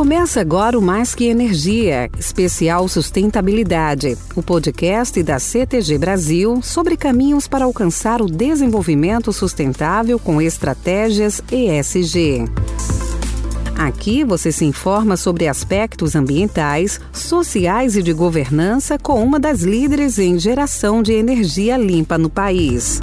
Começa agora o Mais Que Energia, especial Sustentabilidade, o podcast da CTG Brasil sobre caminhos para alcançar o desenvolvimento sustentável com estratégias ESG. Aqui você se informa sobre aspectos ambientais, sociais e de governança com uma das líderes em geração de energia limpa no país.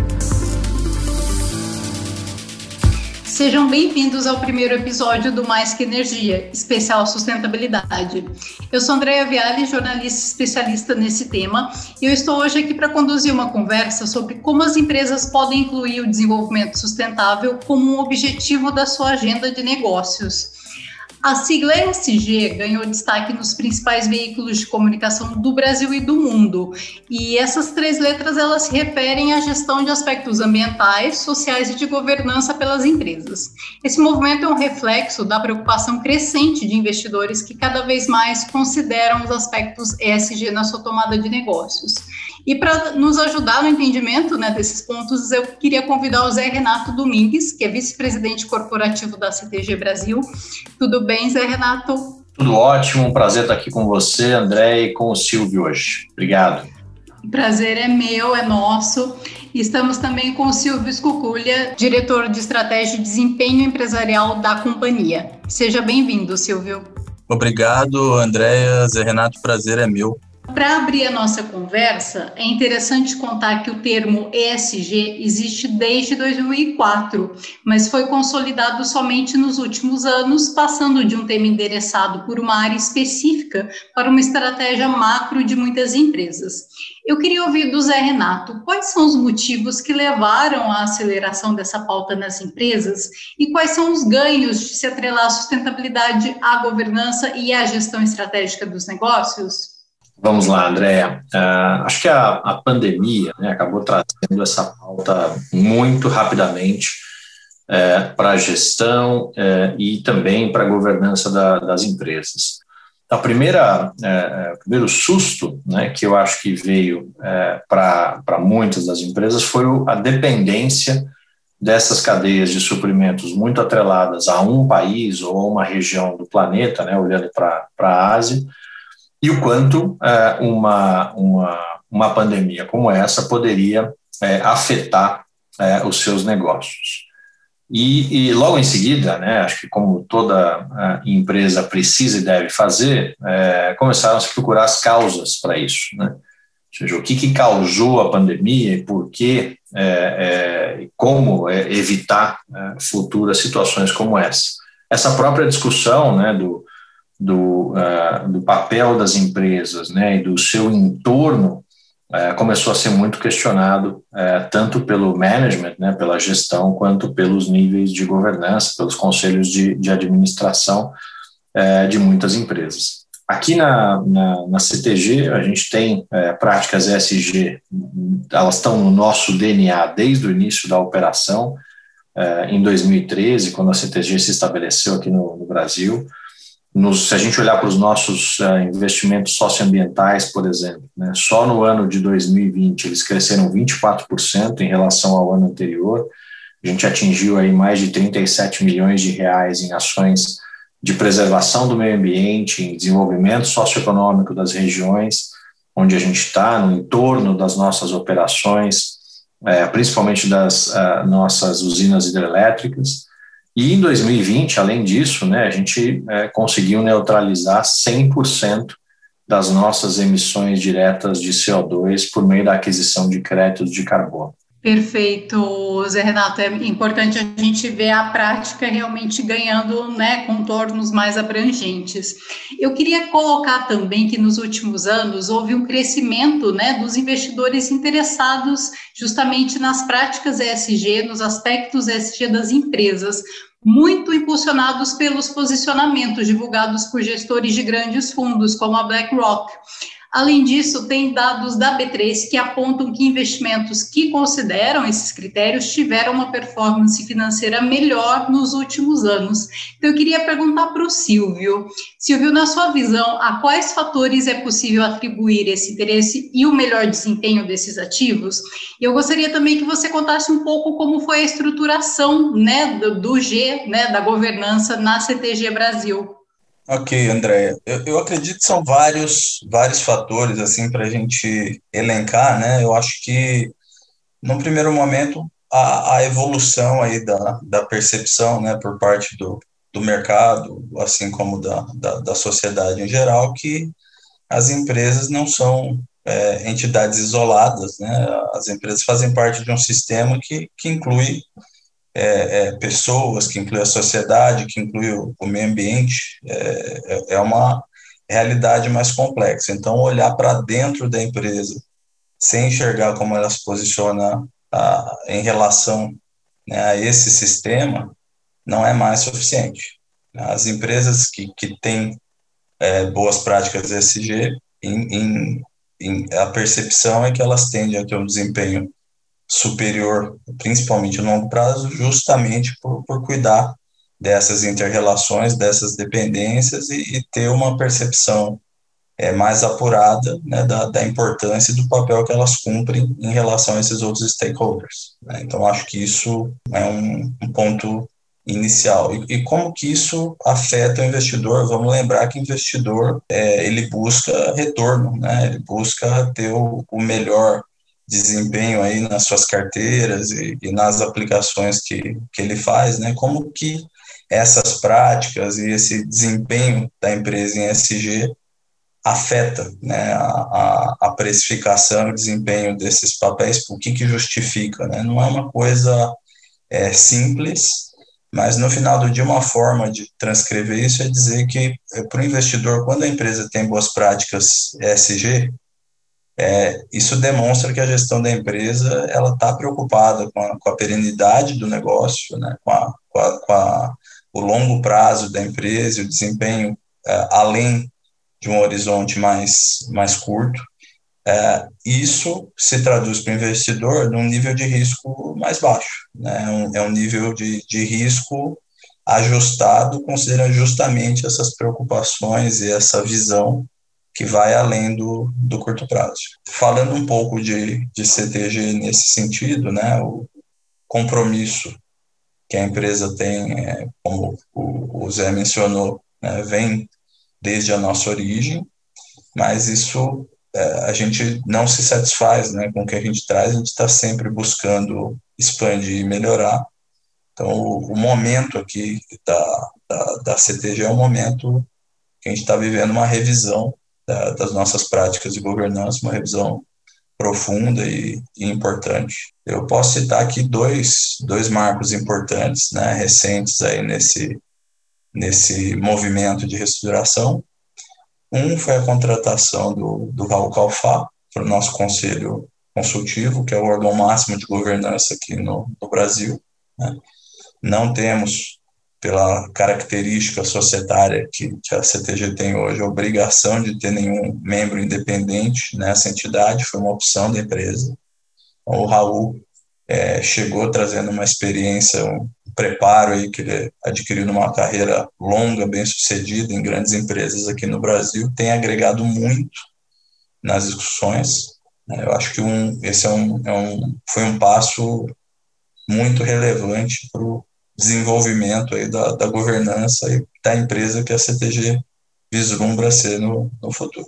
Sejam bem-vindos ao primeiro episódio do Mais Que Energia, especial sustentabilidade. Eu sou Andréa Viale, jornalista especialista nesse tema, e eu estou hoje aqui para conduzir uma conversa sobre como as empresas podem incluir o desenvolvimento sustentável como um objetivo da sua agenda de negócios. A sigla ESG ganhou destaque nos principais veículos de comunicação do Brasil e do mundo. E essas três letras elas se referem à gestão de aspectos ambientais, sociais e de governança pelas empresas. Esse movimento é um reflexo da preocupação crescente de investidores que cada vez mais consideram os aspectos ESG na sua tomada de negócios. E para nos ajudar no entendimento né, desses pontos, eu queria convidar o Zé Renato Domingues, que é vice-presidente corporativo da CTG Brasil. Tudo bem, Zé Renato? Tudo ótimo, um prazer estar aqui com você, André, e com o Silvio hoje. Obrigado. O prazer é meu, é nosso. Estamos também com o Silvio Escuculha, diretor de estratégia e desempenho empresarial da companhia. Seja bem-vindo, Silvio. Obrigado, Andréia. Zé Renato, prazer é meu. Para abrir a nossa conversa, é interessante contar que o termo ESG existe desde 2004, mas foi consolidado somente nos últimos anos, passando de um tema endereçado por uma área específica para uma estratégia macro de muitas empresas. Eu queria ouvir do Zé Renato quais são os motivos que levaram à aceleração dessa pauta nas empresas e quais são os ganhos de se atrelar a sustentabilidade à governança e à gestão estratégica dos negócios? Vamos lá, Andréa. Uh, acho que a, a pandemia né, acabou trazendo essa pauta muito rapidamente é, para a gestão é, e também para a governança da, das empresas. A primeira, é, o primeiro susto né, que eu acho que veio para muitas das empresas foi a dependência dessas cadeias de suprimentos muito atreladas a um país ou a uma região do planeta, né, olhando para a Ásia, e o quanto é, uma, uma, uma pandemia como essa poderia é, afetar é, os seus negócios. E, e, logo em seguida, né, acho que como toda empresa precisa e deve fazer, é, começaram a se procurar as causas para isso. Né? Ou seja, o que, que causou a pandemia e por que, é, é, como é, evitar futuras situações como essa. Essa própria discussão né, do, do, uh, do papel das empresas né, e do seu entorno uh, começou a ser muito questionado, uh, tanto pelo management, né, pela gestão, quanto pelos níveis de governança, pelos conselhos de, de administração de muitas empresas. Aqui na, na, na, CTG, a gente tem práticas ESG, elas estão no nosso DNA desde o início da operação, em 2013, quando a CTG se estabeleceu aqui no, no Brasil. Nos, se a gente olhar para os nossos uh, investimentos socioambientais, por exemplo, né, só no ano de 2020 eles cresceram 24% em relação ao ano anterior. A gente atingiu aí mais de 37 milhões de reais em ações de preservação do meio ambiente, em desenvolvimento socioeconômico das regiões onde a gente está, no entorno das nossas operações, é, principalmente das uh, nossas usinas hidrelétricas. E em 2020, além disso, né, a gente é, conseguiu neutralizar 100% das nossas emissões diretas de CO2 por meio da aquisição de créditos de carbono. Perfeito, Zé Renato. É importante a gente ver a prática realmente ganhando né, contornos mais abrangentes. Eu queria colocar também que nos últimos anos houve um crescimento né, dos investidores interessados justamente nas práticas ESG, nos aspectos ESG das empresas, muito impulsionados pelos posicionamentos divulgados por gestores de grandes fundos, como a BlackRock. Além disso, tem dados da B3 que apontam que investimentos que consideram esses critérios tiveram uma performance financeira melhor nos últimos anos. Então, eu queria perguntar para o Silvio. Silvio, na sua visão, a quais fatores é possível atribuir esse interesse e o melhor desempenho desses ativos? E eu gostaria também que você contasse um pouco como foi a estruturação né, do, do G, né, da governança na CTG Brasil. Ok, Andréia. Eu, eu acredito que são vários, vários fatores assim para a gente elencar, né? Eu acho que, no primeiro momento, a, a evolução aí da, da percepção, né, por parte do, do mercado, assim como da, da, da sociedade em geral, que as empresas não são é, entidades isoladas, né? As empresas fazem parte de um sistema que, que inclui é, é, pessoas, que inclui a sociedade, que inclui o, o meio ambiente, é, é, é uma realidade mais complexa. Então, olhar para dentro da empresa, sem enxergar como ela se posiciona a, em relação né, a esse sistema, não é mais suficiente. As empresas que, que têm é, boas práticas ESG, em, em, em, a percepção é que elas tendem a ter um desempenho superior, principalmente no longo prazo, justamente por, por cuidar dessas interrelações, dessas dependências e, e ter uma percepção é, mais apurada né, da, da, importância e do papel que elas cumprem em relação a esses outros stakeholders. Né? Então, acho que isso é um, um ponto inicial. E, e, como que isso afeta o investidor? Vamos lembrar que investidor é, ele busca retorno, né? ele busca ter o, o melhor desempenho aí nas suas carteiras e, e, nas aplicações que, que ele faz, né? Como que essas práticas e esse desempenho da empresa em SG afeta né, a, a precificação e desempenho desses papéis, o que, que justifica, né? Não é uma coisa é, simples, mas no final do dia uma forma de transcrever isso é dizer que é, para o investidor, quando a empresa tem boas práticas ESG, é, isso demonstra que a gestão da empresa ela está preocupada com a, com a, perenidade do negócio, né, com, a, com, a, com o longo prazo da empresa o desempenho é, além de um horizonte mais, mais curto. É, isso se traduz para o investidor num nível de risco mais baixo. Né, é um, é um nível de, de risco ajustado, considerando justamente essas preocupações e essa visão que vai além do, do curto prazo. Falando um pouco de, de CTG nesse sentido, né, o compromisso que a empresa tem, é, como o, o Zé mencionou, né, vem desde a nossa origem, mas isso é, a gente não se satisfaz né, com o que a gente traz, a gente está sempre buscando expandir e melhorar. Então, o, o momento aqui da, da, da CTG é um momento que a gente está vivendo uma revisão da, das nossas práticas de governança, uma revisão profunda e, e, importante. Eu posso citar aqui dois, dois marcos importantes, né, recentes aí nesse, nesse movimento de reestruturação. Um foi a contratação do, do Raul Calfá para o nosso conselho consultivo, que é o órgão máximo de governança aqui no, no Brasil. Né. Não temos pela característica societária que, a CTG tem hoje, a obrigação de ter nenhum membro independente nessa entidade, foi uma opção da empresa. O Raul é, chegou trazendo uma experiência, um preparo aí que ele adquiriu numa carreira longa, bem sucedida em grandes empresas aqui no Brasil, tem agregado muito nas discussões. Né? Eu acho que um, esse é um, é um, foi um passo muito relevante para o desenvolvimento aí da, da governança e da empresa que a CTG vislumbra ser no, no futuro.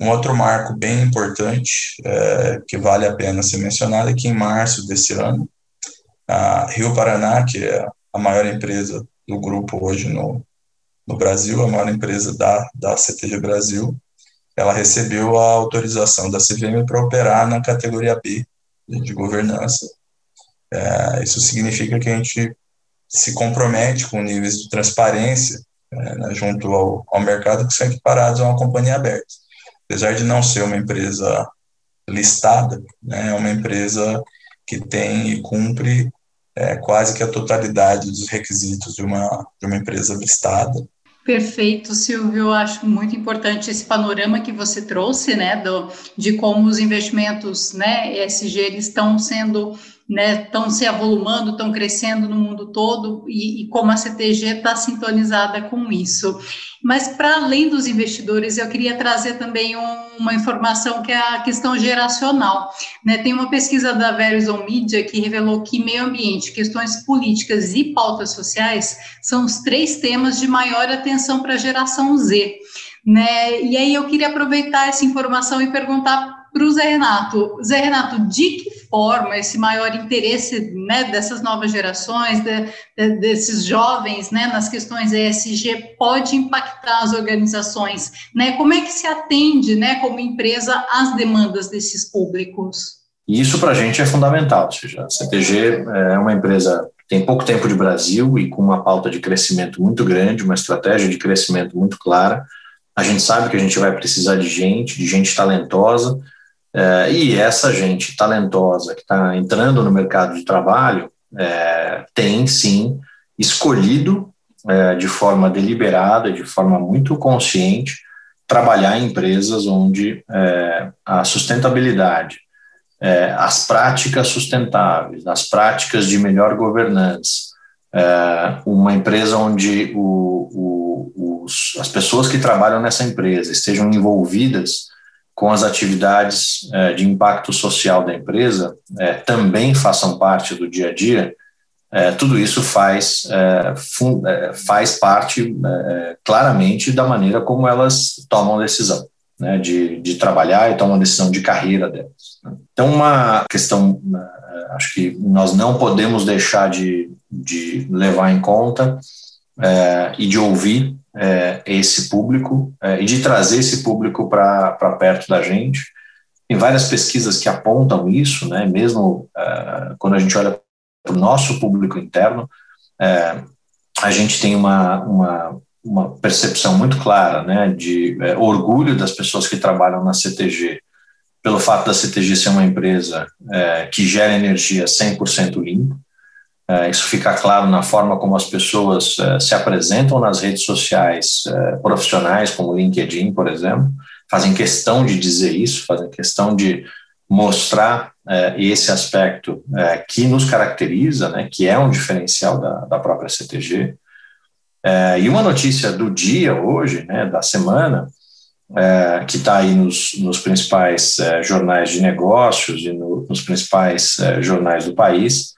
Um outro marco bem importante, é, que vale a pena ser mencionado, é que em março desse ano, a Rio Paraná, que é a maior empresa do grupo hoje no, no Brasil, a maior empresa da, da CTG Brasil, ela recebeu a autorização da CVM para operar na categoria B de governança. É, isso significa que a gente se compromete com níveis de transparência é, né, junto ao, ao mercado que são equiparados a uma companhia aberta. Apesar de não ser uma empresa listada, né, é uma empresa que tem e cumpre é, quase que a totalidade dos requisitos de uma, de uma empresa listada. Perfeito, Silvio. Eu acho muito importante esse panorama que você trouxe, né, do, de como os investimentos, né, ESG, estão sendo estão né, se avolumando, estão crescendo no mundo todo e, e como a CTG está sintonizada com isso. Mas para além dos investidores, eu queria trazer também um, uma informação que é a questão geracional. Né? Tem uma pesquisa da Verizon Media que revelou que meio ambiente, questões políticas e pautas sociais são os três temas de maior atenção para a geração Z. Né? E aí eu queria aproveitar essa informação e perguntar para o Zé Renato. Zé Renato, de que forma esse maior interesse né, dessas novas gerações, de, de, desses jovens né, nas questões ESG pode impactar as organizações? Né? Como é que se atende né, como empresa às demandas desses públicos? Isso para a gente é fundamental, ou seja, a CTG é uma empresa tem pouco tempo de Brasil e com uma pauta de crescimento muito grande, uma estratégia de crescimento muito clara. A gente sabe que a gente vai precisar de gente, de gente talentosa, é, e essa gente talentosa que está entrando no mercado de trabalho é, tem sim escolhido é, de forma deliberada, de forma muito consciente, trabalhar em empresas onde é, a sustentabilidade, é, as práticas sustentáveis, as práticas de melhor governança, é, uma empresa onde o, o, os, as pessoas que trabalham nessa empresa estejam envolvidas com as atividades é, de impacto social da empresa é, também façam parte do dia a dia, é, tudo isso faz, é, é, faz parte é, claramente da maneira como elas tomam decisão. Né, de, de trabalhar e tomam decisão de carreira delas. Então, uma questão, acho que nós não podemos deixar de, de levar em conta e de ouvir é, esse público é, e de trazer esse público para perto da gente. Tem várias pesquisas que apontam isso, né, mesmo é, quando a gente olha para o nosso público interno, é, a gente tem uma, uma, uma, percepção muito clara né, de é, orgulho das pessoas que trabalham na CTG, pelo fato da CTG ser uma empresa é, que gera energia 100% limpa, isso fica claro na forma como as pessoas é, se apresentam nas redes sociais é, profissionais, como o LinkedIn, por exemplo, fazem questão de dizer isso, fazem questão de mostrar esse aspecto que nos caracteriza, né, que é um diferencial da, da própria CTG. e uma notícia do dia hoje, né, da semana, que está aí nos, nos principais jornais de negócios e no, nos principais jornais do país,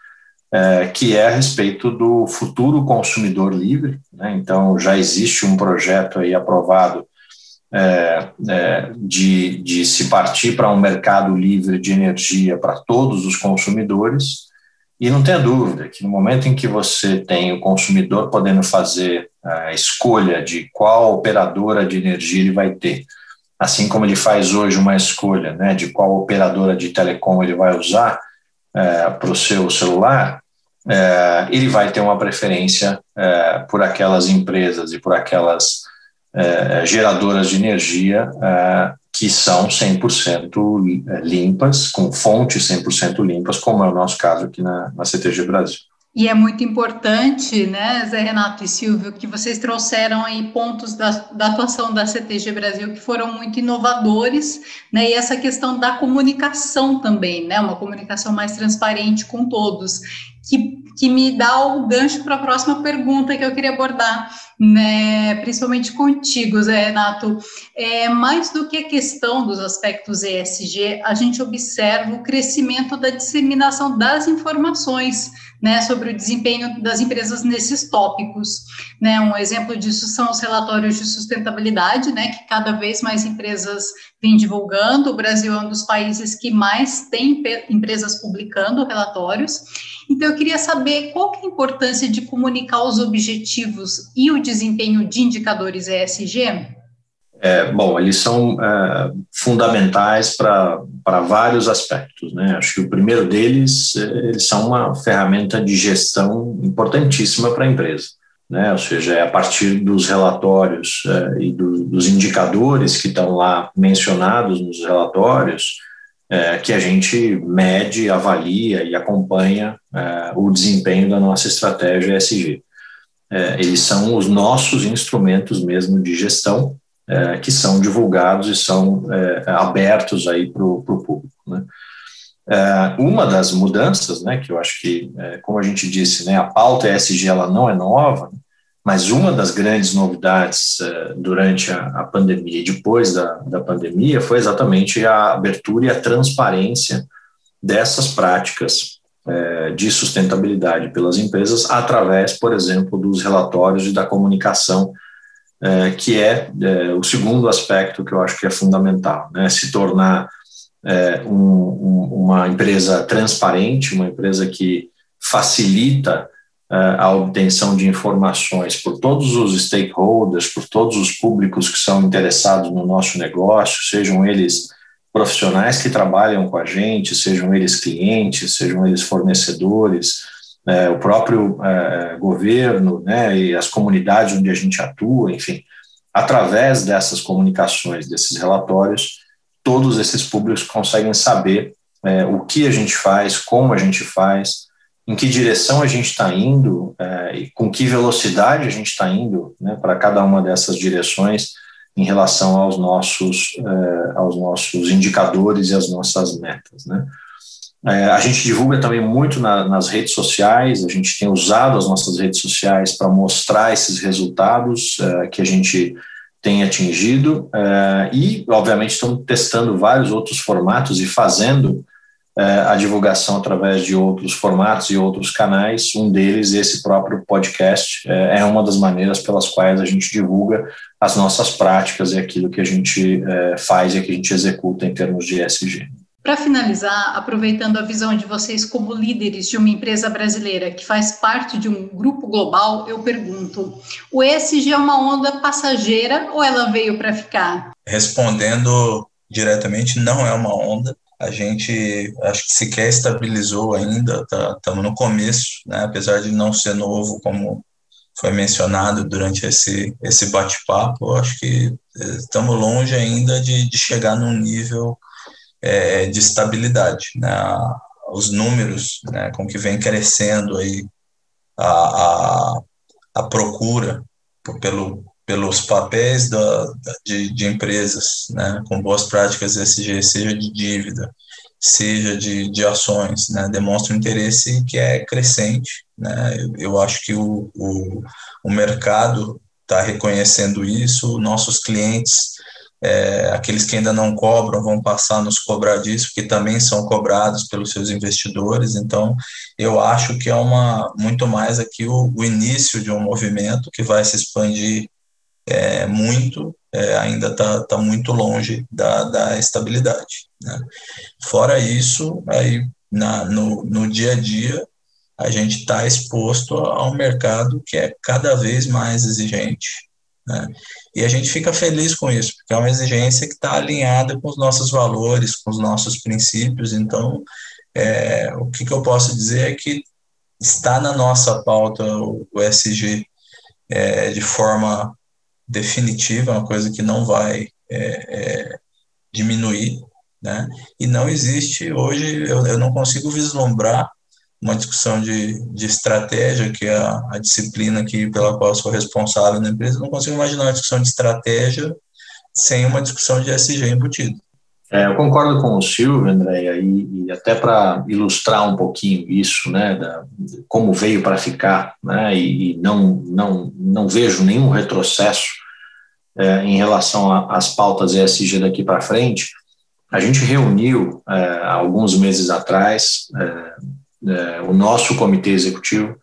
é, que é a respeito do futuro consumidor livre. Né? Então, já existe um projeto aí aprovado é, é, de, de se partir para um mercado livre de energia para todos os consumidores. E não tenha dúvida que no momento em que você tem o consumidor podendo fazer a escolha de qual operadora de energia ele vai ter, assim como ele faz hoje uma escolha né, de qual operadora de telecom ele vai usar é, para o seu celular, é, ele vai ter uma preferência é, por aquelas empresas e por aquelas é, geradoras de energia é, que são 100% é, limpas, com fontes 100% limpas, como é o nosso caso aqui na, na CTG Brasil. E é muito importante, né, Zé Renato e Silvio, que vocês trouxeram aí pontos da, da, atuação da CTG Brasil que foram muito inovadores, né, e essa questão da comunicação também, né, uma comunicação mais transparente com todos que, que me dá o gancho para a próxima pergunta que eu queria abordar, né, principalmente contigo, Zé Renato. É, mais do que a questão dos aspectos ESG, a gente observa o crescimento da disseminação das informações né, sobre o desempenho das empresas nesses tópicos. Né? Um exemplo disso são os relatórios de sustentabilidade, né, que cada vez mais empresas vêm divulgando. O Brasil é um dos países que mais tem empresas publicando relatórios. Então, eu queria saber qual que é a importância de comunicar os objetivos e o desempenho de indicadores ESG? É, bom, eles são é, fundamentais para vários aspectos. Né? Acho que o primeiro deles, é, eles são uma ferramenta de gestão importantíssima para a empresa. Né? Ou seja, é a partir dos relatórios é, e do, dos indicadores que estão lá mencionados nos relatórios é, que a gente mede, avalia e acompanha é, o desempenho da nossa estratégia ESG. eles são os nossos instrumentos mesmo de gestão é, que são divulgados e são é, abertos aí para o público. Né? é, uma das mudanças, né, que eu acho que, é, como a gente disse, né, a pauta ESG ela não é nova, mas uma das grandes novidades é, durante a, a, pandemia e depois da, da pandemia foi exatamente a abertura e a transparência dessas práticas é, de sustentabilidade pelas empresas através, por exemplo, dos relatórios e da comunicação, é, que é, é, o segundo aspecto que eu acho que é fundamental, né, se tornar é, um, um, uma empresa transparente, uma empresa que facilita é, a obtenção de informações por todos os stakeholders, por todos os públicos que são interessados no nosso negócio, sejam eles profissionais que trabalham com a gente, sejam eles clientes, sejam eles fornecedores, é, o próprio é, governo, né, e as comunidades onde a gente atua, enfim, através dessas comunicações, desses relatórios, todos esses públicos conseguem saber é, o que a gente faz, como a gente faz, em que direção a gente está indo é, e com que velocidade a gente está indo né, para cada uma dessas direções em relação aos nossos, é, aos nossos indicadores e às nossas metas. Né. É, a gente divulga também muito na, nas redes sociais, a gente tem usado as nossas redes sociais para mostrar esses resultados é, que a gente tem atingido é, e, obviamente, estamos testando vários outros formatos e fazendo é, a divulgação através de outros formatos e outros canais. Um deles, esse próprio podcast, é, é uma das maneiras pelas quais a gente divulga as nossas práticas e aquilo que a gente faz e que a gente executa em termos de ESG. Para finalizar, aproveitando a visão de vocês como líderes de uma empresa brasileira que faz parte de um grupo global, eu pergunto: o ESG é uma onda passageira ou ela veio para ficar? Respondendo diretamente, não é uma onda. A gente acho que sequer estabilizou ainda, estamos tá, no começo, né? apesar de não ser novo, como foi mencionado durante esse, esse bate-papo, acho que estamos longe ainda de, de chegar num nível é, de estabilidade. Né? Os números né, com que vem crescendo aí a, a, a procura pelo, pelos papéis da, de, de empresas né, com boas práticas ESG, seja de dívida, seja de, de ações, né, demonstra um interesse que é crescente. Né? Eu, eu acho que o, o, o mercado está reconhecendo isso, nossos clientes é, aqueles que ainda não cobram vão passar a nos cobrar disso, que também são cobrados pelos seus investidores. Então, eu acho que é uma muito mais aqui o, o início de um movimento que vai se expandir é, muito, é, ainda está tá muito longe da, da estabilidade. Né? Fora isso, aí na, no, no dia a dia, a gente está exposto a um mercado que é cada vez mais exigente, né? E a gente fica feliz com isso, porque é uma exigência que está alinhada com os nossos valores, com os nossos princípios. Então, é, o que, que, eu posso dizer é que está na nossa pauta o, o SG é, de forma definitiva, uma coisa que não vai é, é, diminuir. Né? E não existe hoje, eu, eu não consigo vislumbrar uma discussão de, de estratégia, que é a, a disciplina que, pela qual sou responsável na empresa, não consigo imaginar uma discussão de estratégia sem uma discussão de SG embutido. É, eu concordo com o Silvio, André, e, e até para ilustrar um pouquinho isso, né, da, como veio para ficar, né, e, e, não, não, não vejo nenhum retrocesso é, em relação às pautas ESG daqui para frente, a gente reuniu é, alguns meses atrás é, é, o nosso comitê executivo,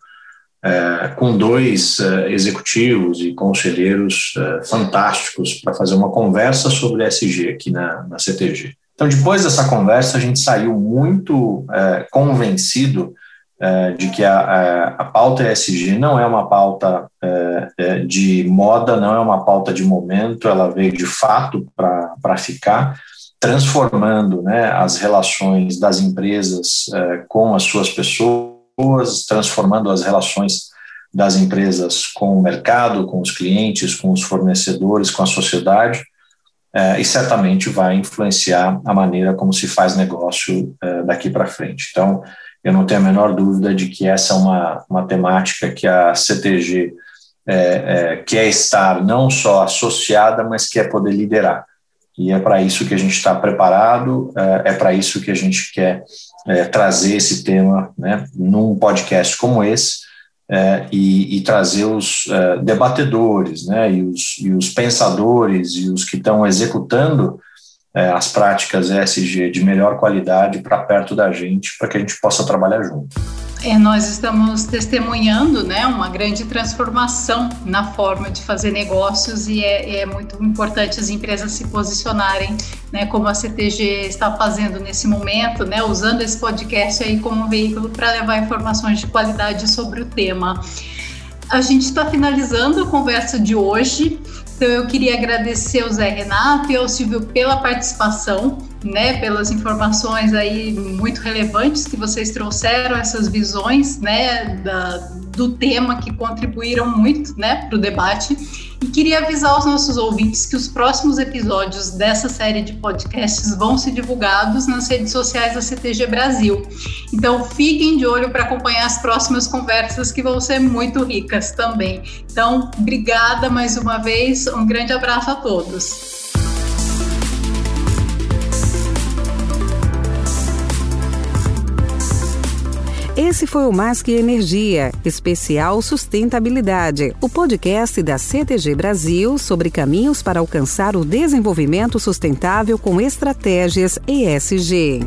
é, com dois é, executivos e conselheiros é, fantásticos para fazer uma conversa sobre SG aqui na, na CTG. Então, depois dessa conversa, a gente saiu muito é, convencido é, de que a, a, a, pauta ESG não é uma pauta de moda, não é uma pauta de momento, ela veio de fato para ficar transformando né, as relações das empresas eh, com as suas pessoas, transformando as relações das empresas com o mercado, com os clientes, com os fornecedores, com a sociedade, eh, e certamente vai influenciar a maneira como se faz negócio eh, daqui para frente. Então, eu não tenho a menor dúvida de que essa é uma, uma temática que a CTG quer estar não só associada, mas quer poder liderar. E é para isso que a gente está preparado, é, é para isso que a gente quer é, trazer esse tema né, num podcast como esse é, e, e, trazer os debatedores né, e, os, e os pensadores e os que estão executando as práticas ESG de melhor qualidade para perto da gente, para que a gente possa trabalhar junto. É, nós estamos testemunhando né, uma grande transformação na forma de fazer negócios e é, é muito importante as empresas se posicionarem, né, como a CTG está fazendo nesse momento, né, usando esse podcast aí como veículo para levar informações de qualidade sobre o tema. A gente está finalizando a conversa de hoje. Então eu queria agradecer ao Zé Renato e ao Silvio pela participação, né, pelas informações aí muito relevantes que vocês trouxeram, essas visões, né, da, do tema que contribuíram muito, né, para o debate. E queria avisar os nossos ouvintes que os próximos episódios dessa série de podcasts vão ser divulgados nas redes sociais da CTG Brasil. Então fiquem de olho para acompanhar as próximas conversas que vão ser muito ricas também. Então, obrigada mais uma vez, um grande abraço a todos. Esse foi o Mais Que Energia, especial Sustentabilidade, o podcast da CTG Brasil sobre caminhos para alcançar o desenvolvimento sustentável com estratégias ESG.